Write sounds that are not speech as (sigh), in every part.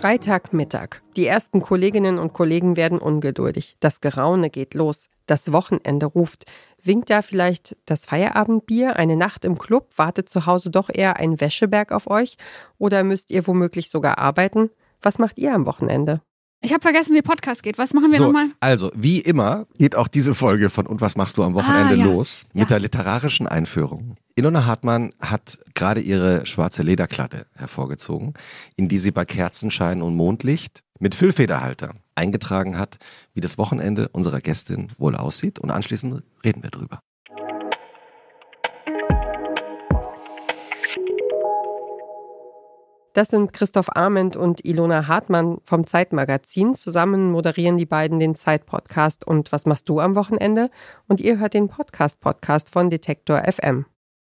Freitagmittag. Die ersten Kolleginnen und Kollegen werden ungeduldig. Das Geraune geht los. Das Wochenende ruft. Winkt da vielleicht das Feierabendbier? Eine Nacht im Club? Wartet zu Hause doch eher ein Wäscheberg auf euch? Oder müsst ihr womöglich sogar arbeiten? Was macht ihr am Wochenende? Ich habe vergessen, wie Podcast geht. Was machen wir so, nochmal? Also, wie immer geht auch diese Folge von Und was machst du am Wochenende Ah, ja. los mit Ja. der literarischen Einführung. Ilona Hartmann hat gerade ihre schwarze Lederklatte hervorgezogen, in die sie bei Kerzenschein und Mondlicht mit Füllfederhalter eingetragen hat, wie das Wochenende unserer Gästin wohl aussieht. Und anschließend reden wir drüber. Das sind Christoph Arment und Ilona Hartmann vom Zeitmagazin. Zusammen moderieren die beiden den Zeit-Podcast und Was machst du am Wochenende? Und ihr hört den Podcast-Podcast von Detektor FM.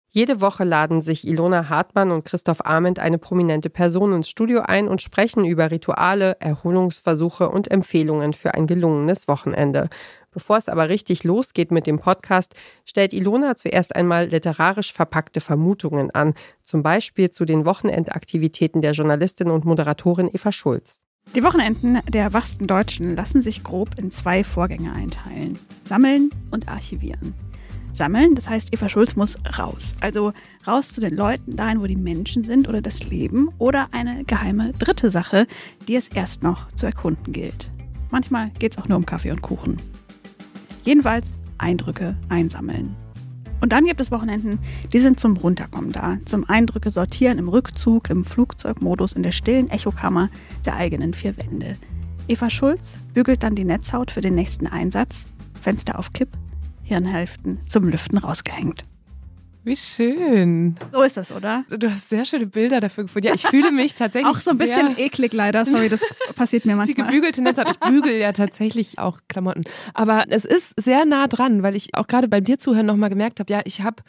Jede Woche laden sich Ilona Hartmann und Christoph Arment eine prominente Person ins Studio ein und sprechen über Rituale, Erholungsversuche und Empfehlungen für ein gelungenes Wochenende. Bevor es aber richtig losgeht mit dem Podcast, stellt Ilona zuerst einmal literarisch verpackte Vermutungen an, zum Beispiel zu den Wochenendaktivitäten der Journalistin und Moderatorin Eva Schulz. Die Wochenenden der wachsten Deutschen lassen sich grob in zwei Vorgänge einteilen. Sammeln und archivieren. Sammeln, das heißt, Eva Schulz muss raus. Also raus zu den Leuten, dahin, wo die Menschen sind oder das Leben oder eine geheime dritte Sache, die es erst noch zu erkunden gilt. Manchmal geht es auch nur um Kaffee und Kuchen. Jedenfalls Eindrücke einsammeln. Und dann gibt es Wochenenden, die sind zum Runterkommen da, zum Eindrücke sortieren im Rückzug, im Flugzeugmodus, in der stillen Echokammer der eigenen vier Wände. Eva Schulz bügelt dann die Netzhaut für den nächsten Einsatz, Fenster auf Kipp, Hirnhälften zum Lüften rausgehängt. Wie schön. So ist das, oder? Du hast sehr schöne Bilder dafür gefunden. Ja, ich fühle mich tatsächlich Auch so ein bisschen eklig leider, sorry, das passiert mir die manchmal. gebügelte Netzhaut. Ich bügel ja tatsächlich auch Klamotten. Aber es ist sehr nah dran, weil ich auch gerade beim dir zuhören nochmal gemerkt habe, ja, ich habe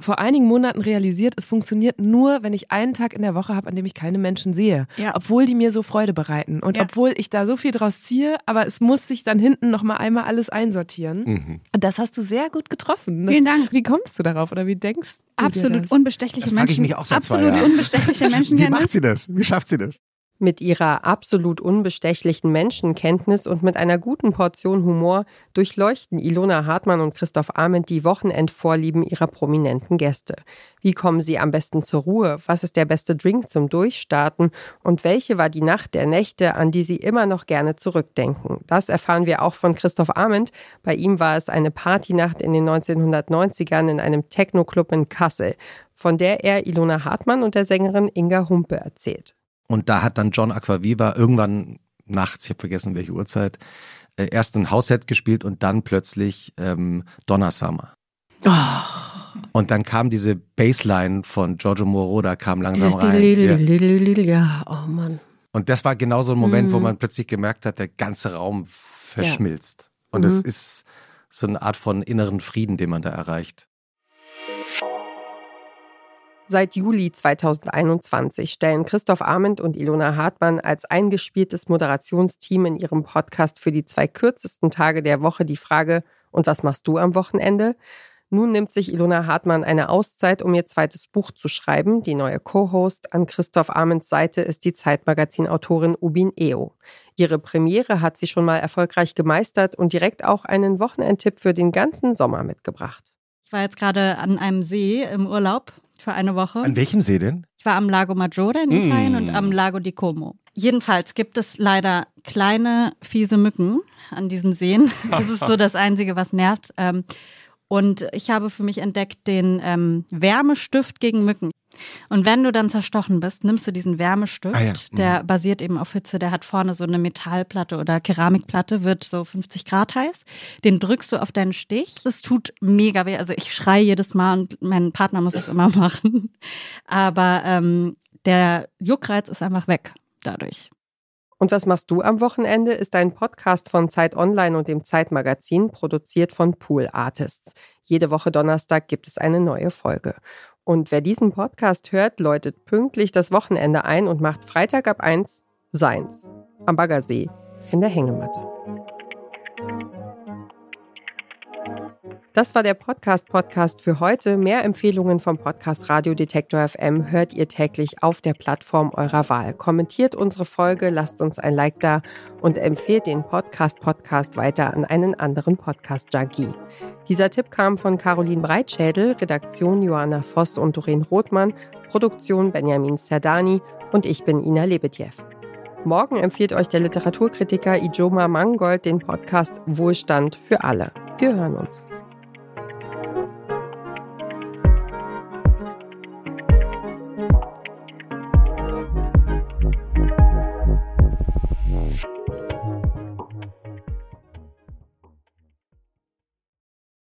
vor einigen Monaten realisiert, es funktioniert nur, wenn ich einen Tag in der Woche habe, an dem ich keine Menschen sehe. Ja. Obwohl die mir so Freude bereiten. Und Ja. obwohl ich da so viel draus ziehe, aber es muss sich dann hinten nochmal einmal alles einsortieren. Mhm. Und das hast du sehr gut getroffen. Das, Vielen Dank. Wie kommst du darauf oder wie denkst du dir Absolut das? unbestechliche Das frage ich Menschen. mich auch seit zwei absolut Jahren. unbestechliche Menschen. Wie macht sie das? Wie schafft sie das? Mit ihrer absolut unbestechlichen Menschenkenntnis und mit einer guten Portion Humor durchleuchten Ilona Hartmann und Christoph Arment die Wochenendvorlieben ihrer prominenten Gäste. Wie kommen sie am besten zur Ruhe? Was ist der beste Drink zum Durchstarten? Und welche war die Nacht der Nächte, an die sie immer noch gerne zurückdenken? Das erfahren wir auch von Christoph Arment. Bei ihm war es eine Partynacht in den 1990ern in einem Techno-Club in Kassel, von der er Ilona Hartmann und der Sängerin Inga Humpe erzählt. Und da hat dann John Aquaviva irgendwann nachts, ich habe vergessen welche Uhrzeit, äh, erst ein Hausset gespielt und dann plötzlich ähm, Donna Summer. Und dann kam diese Bassline von Giorgio Moroder kam langsam Dieses rein. Ja. Dilililililil, ja, oh Mann. Und das war genau so ein Moment, wo Mhm. man plötzlich gemerkt hat, der ganze Raum verschmilzt. Und Mhm. es ist so eine Art von inneren Frieden, den man da erreicht. Seit Juli 2021 stellen Christoph Arment und Ilona Hartmann als eingespieltes Moderationsteam in ihrem Podcast für die zwei kürzesten Tage der Woche die Frage, und was machst du am Wochenende? Nun nimmt sich Ilona Hartmann eine Auszeit, um ihr zweites Buch zu schreiben. Die neue Co-Host an Christoph Arments Seite ist die Zeitmagazin-Autorin Ubin Eo. Ihre Premiere hat sie schon mal erfolgreich gemeistert und direkt auch einen Wochenendtipp für den ganzen Sommer mitgebracht. Ich war jetzt gerade an einem See im Urlaub für eine Woche. An welchem See denn? Ich war am Lago Maggiore in Mm. Italien und am Lago di Como. Jedenfalls gibt es leider kleine, fiese Mücken an diesen Seen. (laughs) Das ist so das Einzige, was nervt. Ähm, Und ich habe für mich entdeckt den ähm, Wärmestift gegen Mücken. Und wenn du dann zerstochen bist, nimmst du diesen Wärmestift, Ah ja, der basiert eben auf Hitze, der hat vorne so eine Metallplatte oder Keramikplatte, wird so 50 Grad heiß. Den drückst du auf deinen Stich. Das tut mega weh. Also ich schreie jedes Mal und mein Partner muss es immer (laughs) machen. Aber ähm, der Juckreiz ist einfach weg dadurch. Und was machst du am Wochenende? Ist ein Podcast von Zeit Online und dem Zeitmagazin, produziert von Pool Artists. Jede Woche Donnerstag gibt es eine neue Folge. Und wer diesen Podcast hört, läutet pünktlich das Wochenende ein und macht Freitag ab 1 seins. Am Baggersee in der Hängematte. Das war der Podcast-Podcast für heute. Mehr Empfehlungen vom Podcast Radio Detektor FM hört ihr täglich auf der Plattform eurer Wahl. Kommentiert unsere Folge, lasst uns ein Like da und empfehlt den Podcast-Podcast weiter an einen anderen Podcast-Junkie. Dieser Tipp kam von Caroline Breitschädel, Redaktion Johanna Voss und Doreen Rothmann, Produktion Benjamin Serdani und ich bin Ina Lebetjew. Morgen empfiehlt euch der Literaturkritiker Ijoma Mangold den Podcast Wohlstand für alle. Wir hören uns.